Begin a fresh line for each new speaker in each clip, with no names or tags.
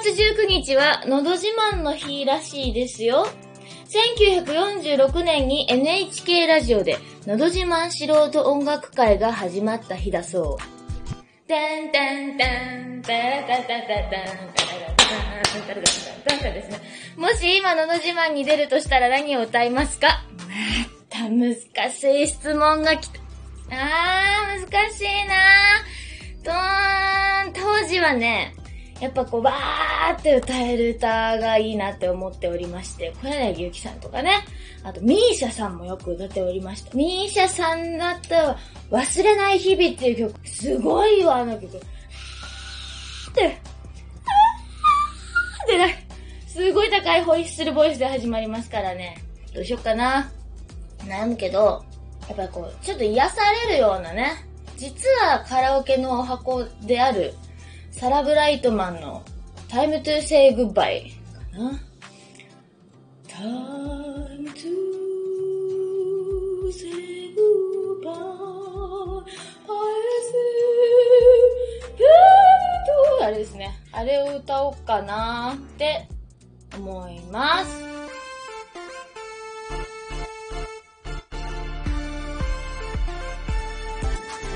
月19日は、のど自慢の日らしいですよ。1946年に NHK ラジオで、のど自慢素人音楽会が始まった日だそう。てんてんてん、てらたたたたん、たらたたん、たらたたん、たですね。もし今のど自慢に出るとしたら何を歌いますかまた難しい質問が来た。あー、難しいなー。とーん、当時はね、やっぱこう、バーって歌える歌がいいなって思っておりまして、小柳ゆきさんとかね、あと、ミーシャさんもよく歌っておりました。ミーシャさんだったら、忘れない日々っていう曲、すごいわ、あの曲。って、ってな、すごい高いホイッスルボイスで始まりますからね。どうしよっかな。悩むけど、やっぱこう、ちょっと癒されるようなね、実はカラオケのお箱である、サラ・ブライトマンの Time to Say Goodbye かな。Time to say goodbye I see あれですね。あれを歌おうかなって思います。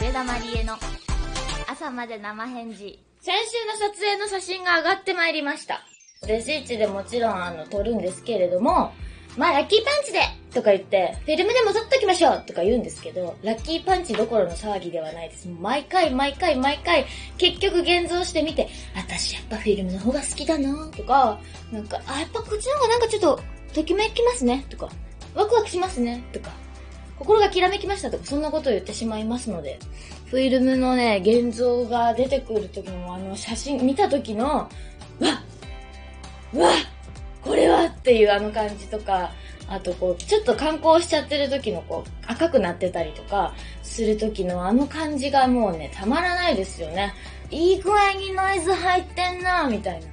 上田まりえの朝まで生返事。先週の撮影の写真が上がってまいりました。レシーチでもちろんあの撮るんですけれども、まあラッキーパンチでとか言って、フィルムでも撮っときましょうとか言うんですけど、ラッキーパンチどころの騒ぎではないです。毎回毎回毎回、結局現像してみて、私やっぱフィルムの方が好きだなとか、なんか、あ、やっぱこっちの方がなんかちょっと、ときめきますねとか、ワクワクしますねとか、心がきらめきましたとか、そんなことを言ってしまいますので、フィルムのね、現像が出てくる時のあの写真見た時の、わっわっこれはっていうあの感じとか、あとこう、ちょっと観光しちゃってる時のこう、赤くなってたりとか、する時のあの感じがもうね、たまらないですよね。いい具合にノイズ入ってんなみたいな。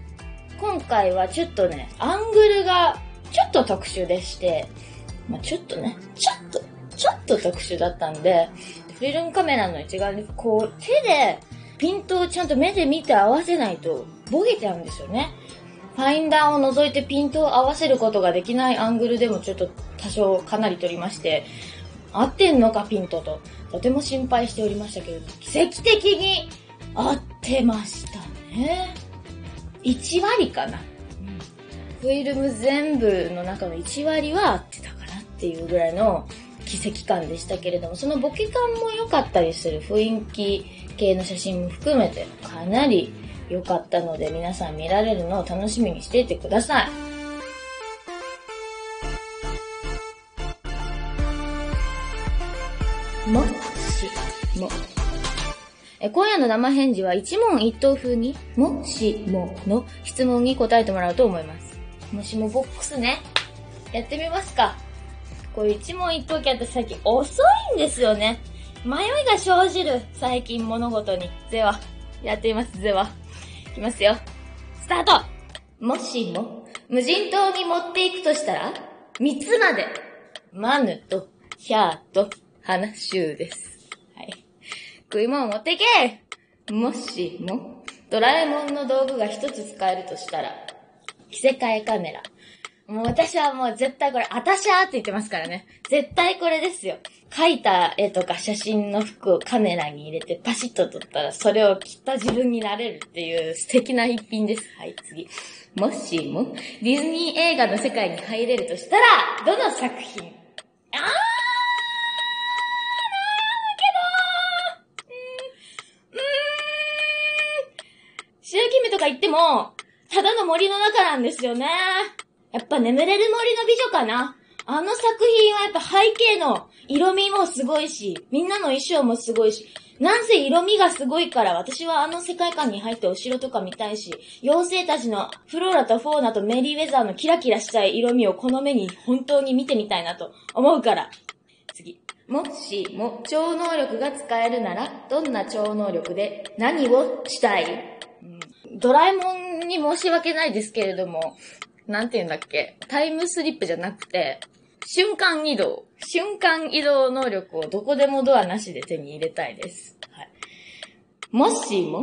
今回はちょっとね、アングルがちょっと特殊でして、まあ、ちょっとね、ちょっと、ちょっと特殊だったんで、フィルムカメラの一眼にこう手でピントをちゃんと目で見て合わせないとボケちゃうんですよね。ファインダーを除いてピントを合わせることができないアングルでもちょっと多少かなり撮りまして、合ってんのかピントと、とても心配しておりましたけれど、奇跡的に合ってましたね。1割かな。フィルム全部の中の1割は合ってたかなっていうぐらいの奇跡感でしたけれども、そのボケ感も良かったりする雰囲気系の写真も含めてかなり良かったので皆さん見られるのを楽しみにしていてください。もしも。今夜の生返事は一問一答風に、もしもの質問に答えてもらうと思います。もしもボックスね。やってみますか。これ一問一答系って最近遅いんですよね。迷いが生じる、最近物事に。では、やってみます、では。いきますよ。スタートもしも、無人島に持っていくとしたら、三つまで。マヌと、ヒャーと、花シューです。はい。食い物持っていけもしも、ドラえもんの道具が一つ使えるとしたら、着せ替えカメラ。もう私はもう絶対これ、あたしゃーって言ってますからね。絶対これですよ。描いた絵とか写真の服をカメラに入れてパシッと撮ったら、それを着た自分になれるっていう素敵な一品です。はい、次。もしも、ディズニー映画の世界に入れるとしたら、どの作品？あーなんうーん、うーん、白姫とか言っても、ただの森の中なんですよね。やっぱ眠れる森の美女かな？あの作品はやっぱ背景の色味もすごいし、みんなの衣装もすごいし、なんせ色味がすごいから私はあの世界観に入ってお城とか見たいし、妖精たちのフローラとフォーナとメリーウェザーのキラキラしたい色味をこの目に本当に見てみたいなと思うから。次。もしも超能力が使えるなら、どんな超能力で何をしたい、ドラえもんに申し訳ないですけれども、なんて言うんだっけ？タイムスリップじゃなくて、瞬間移動。瞬間移動能力をどこでもドアなしで手に入れたいです。はい。もしも、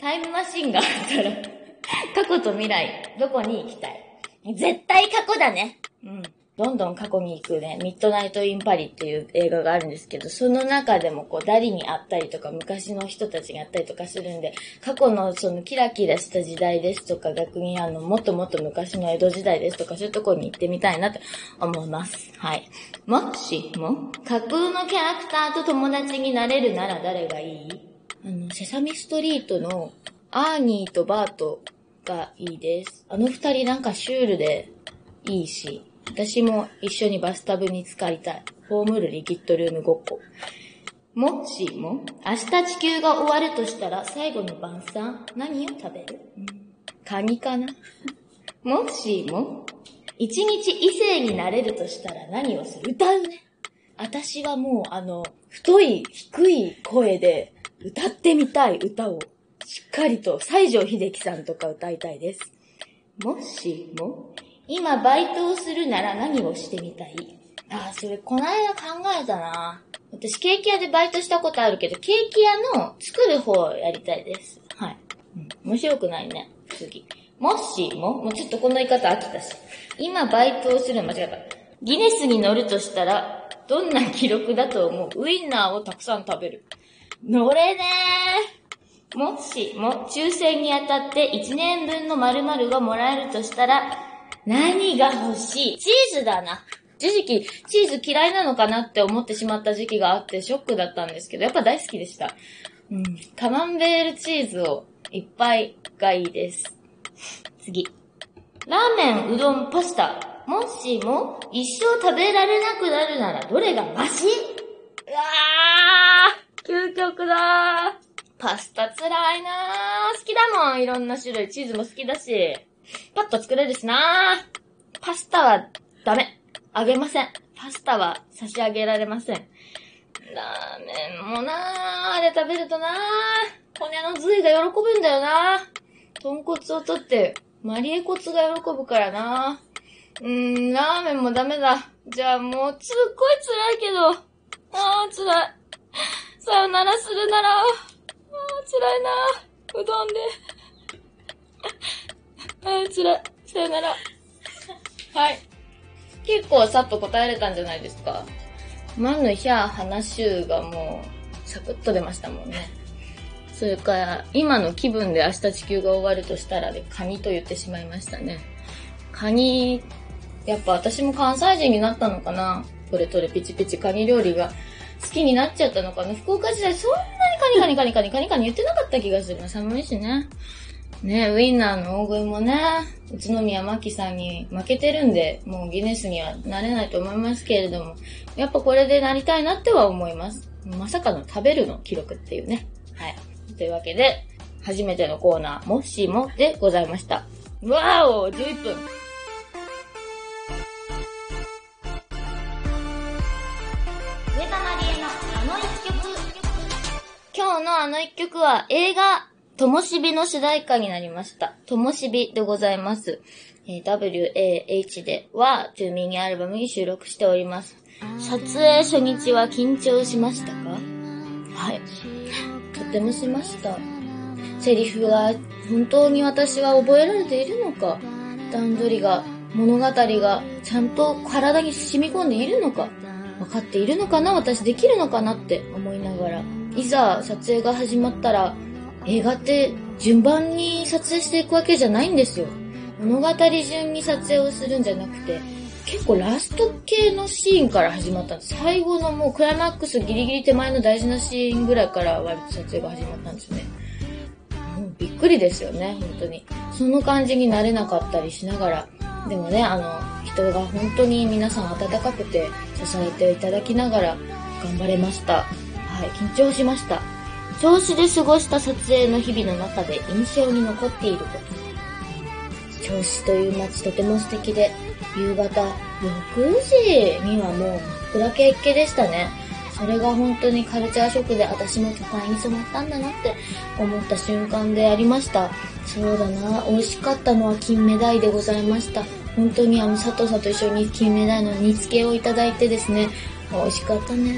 タイムマシンがあったら、過去と未来、どこに行きたい？絶対過去だね。うん。どんどん過去に行くね、ミッドナイト・イン・パリっていう映画があるんですけど、その中でもこう、ダリに会ったりとか、昔の人たちがあったりとかするんで、過去のそのキラキラした時代ですとか、逆にあの、もっともっと昔の江戸時代ですとか、そういうところに行ってみたいなと思います。はい。もしも、架空のキャラクターと友達になれるなら誰がいい？あの、セサミストリートのアーニーとバートがいいです。あの二人なんかシュールでいいし、私も一緒にバスタブに浸かりたい。ホームルリキッドルームごっこ。もしも、明日地球が終わるとしたら最後の晩餐、何を食べる、うん、カニかな？もしも、一日異性になれるとしたら何をする？歌うね。私はもうあの、太い、低い声で歌ってみたい。歌を、しっかりと西城秀樹さんとか歌いたいです。もしも、今バイトをするなら何をしてみたい？ああ、それこの間考えたな。私ケーキ屋でバイトしたことあるけど、ケーキ屋の作る方をやりたいです。はい。うん、面白くないね。次。もしも、もうちょっとこの言い方飽きたし。今バイトをする間違えた。ギネスに乗るとしたら、どんな記録だと思う？ウインナーをたくさん食べる。乗れねー。もしも、抽選に当たって1年分の〇〇がもらえるとしたら、何が欲しい？チーズだな。一時期、チーズ嫌いなのかなって思ってしまった時期があってショックだったんですけど、やっぱ大好きでした。うん。カマンベールチーズをいっぱいがいいです。次。ラーメン、うどん、パスタ。もしも一生食べられなくなるならどれがマシ？うわー究極だーパスタ辛いなー好きだもんいろんな種類。チーズも好きだし。パッと作れるしなパスタはダメ。あげません。パスタは差し上げられません。ラーメンもなあれ食べるとな骨の髄が喜ぶんだよな豚骨を取って、マリエ骨が喜ぶからなうーん、ラーメンもダメだ。じゃあもう、すっごい辛いけど。ああ、辛い。さよならするなら。ああ、辛いなうどんで。あー、つらい。さよなら。はい。結構さっと答えれたんじゃないですか。マヌヒャー話がもう、サクッと出ましたもんね。それから、今の気分で明日地球が終わるとしたらで、カニと言ってしまいましたね。カニ、やっぱ私も関西人になったのかなトレトレピチピチカニ料理が好きになっちゃったのかな福岡時代そんなにカニカニカニカニカニカニ言ってなかった気がするな。寒いしね。ね、ウィンナーの大食いもね、宇都宮真紀さんに負けてるんで、もうギネスにはなれないと思いますけれども、やっぱこれでなりたいなっては思います。まさかの食べるの記録っていうね。はい。というわけで、初めてのコーナー、もしもでございました。わお !11 分。今日のあの一曲は映画、ともしびの主題歌になりました。ともしびでございます。えー、WAH では、というミニアルバムに収録しております。撮影初日は緊張しましたか？はい。とてもしました。セリフが本当に私は覚えられているのか？段取りが、物語がちゃんと体に染み込んでいるのか？分かっているのかな？私できるのかな？って思いながら。いざ撮影が始まったら、映画って順番に撮影していくわけじゃないんですよ。物語順に撮影をするんじゃなくて、結構ラスト系のシーンから始まったんです。最後のもうクライマックスギリギリ手前の大事なシーンぐらいから割と撮影が始まったんですね。もうびっくりですよね、本当に。その感じになれなかったりしながら。でもね、あの、人が本当に皆さん温かくて支えていただきながら頑張れました。はい、緊張しました。調子で過ごした撮影の日々の中で印象に残っていること。銚子という街とても素敵で、夕方6時にはもう真っ暗けっけでしたね。それが本当にカルチャーショックで私も都会に染まったんだなって思った瞬間でありました。そうだな、美味しかったのは金目鯛でございました。本当にあの佐藤さんと一緒に金目鯛の煮付けをいただいてですね、美味しかったね。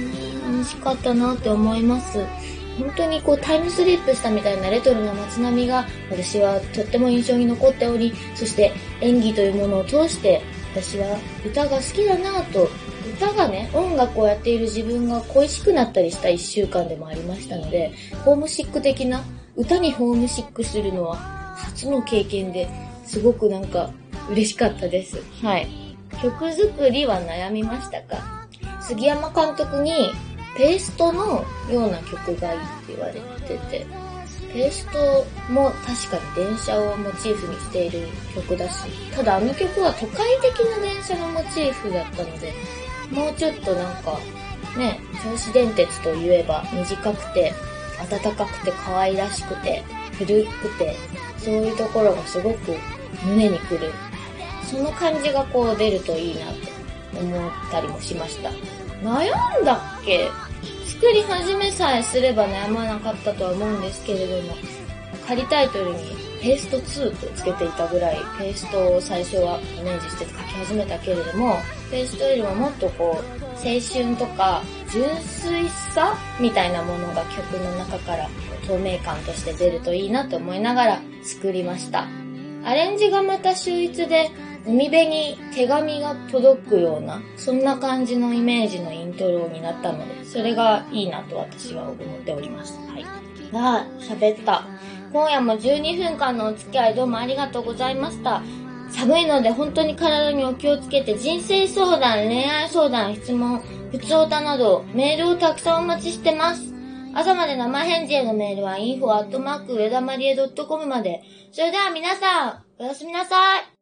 美味しかったなって思います。本当にこうタイムスリップしたみたいなレトロな街並みが私はとっても印象に残っており、そして演技というものを通して私は歌が好きだなぁと、歌がね、音楽をやっている自分が恋しくなったりした一週間でもありましたので、ホームシック的な歌にホームシックするのは初の経験ですごくなんか嬉しかったです。はい。曲作りは悩みましたか？杉山監督にペーストのような曲がいいって言われてて、ペーストも確かに電車をモチーフにしている曲だし、ただあの曲は都会的な電車のモチーフだったので、もうちょっとなんか、ね、銚子電鉄といえば短くて、暖かくて可愛らしくて、古くて、そういうところがすごく胸にくる。その感じがこう出るといいなと思ったりもしました。悩んだっけ？作り始めさえすれば悩まなかったとは思うんですけれども、仮タイトルにペースト2とつけていたぐらい、ペーストを最初はイメージして書き始めたけれども、ペーストよりももっとこう、青春とか純粋さみたいなものが曲の中から透明感として出るといいなと思いながら作りました。アレンジがまた秀逸で、海辺に手紙が届くような、そんな感じのイメージのイントロになったので、それがいいなと私は思っております。はい。ああ、喋った。今夜も12分間のお付き合いどうもありがとうございました。寒いので本当に体にお気をつけて人生相談、恋愛相談、質問、普通歌などメールをたくさんお待ちしてます。朝まで生返事へのメールは info@ 上田まりえ .com まで。それでは皆さん、おやすみなさい。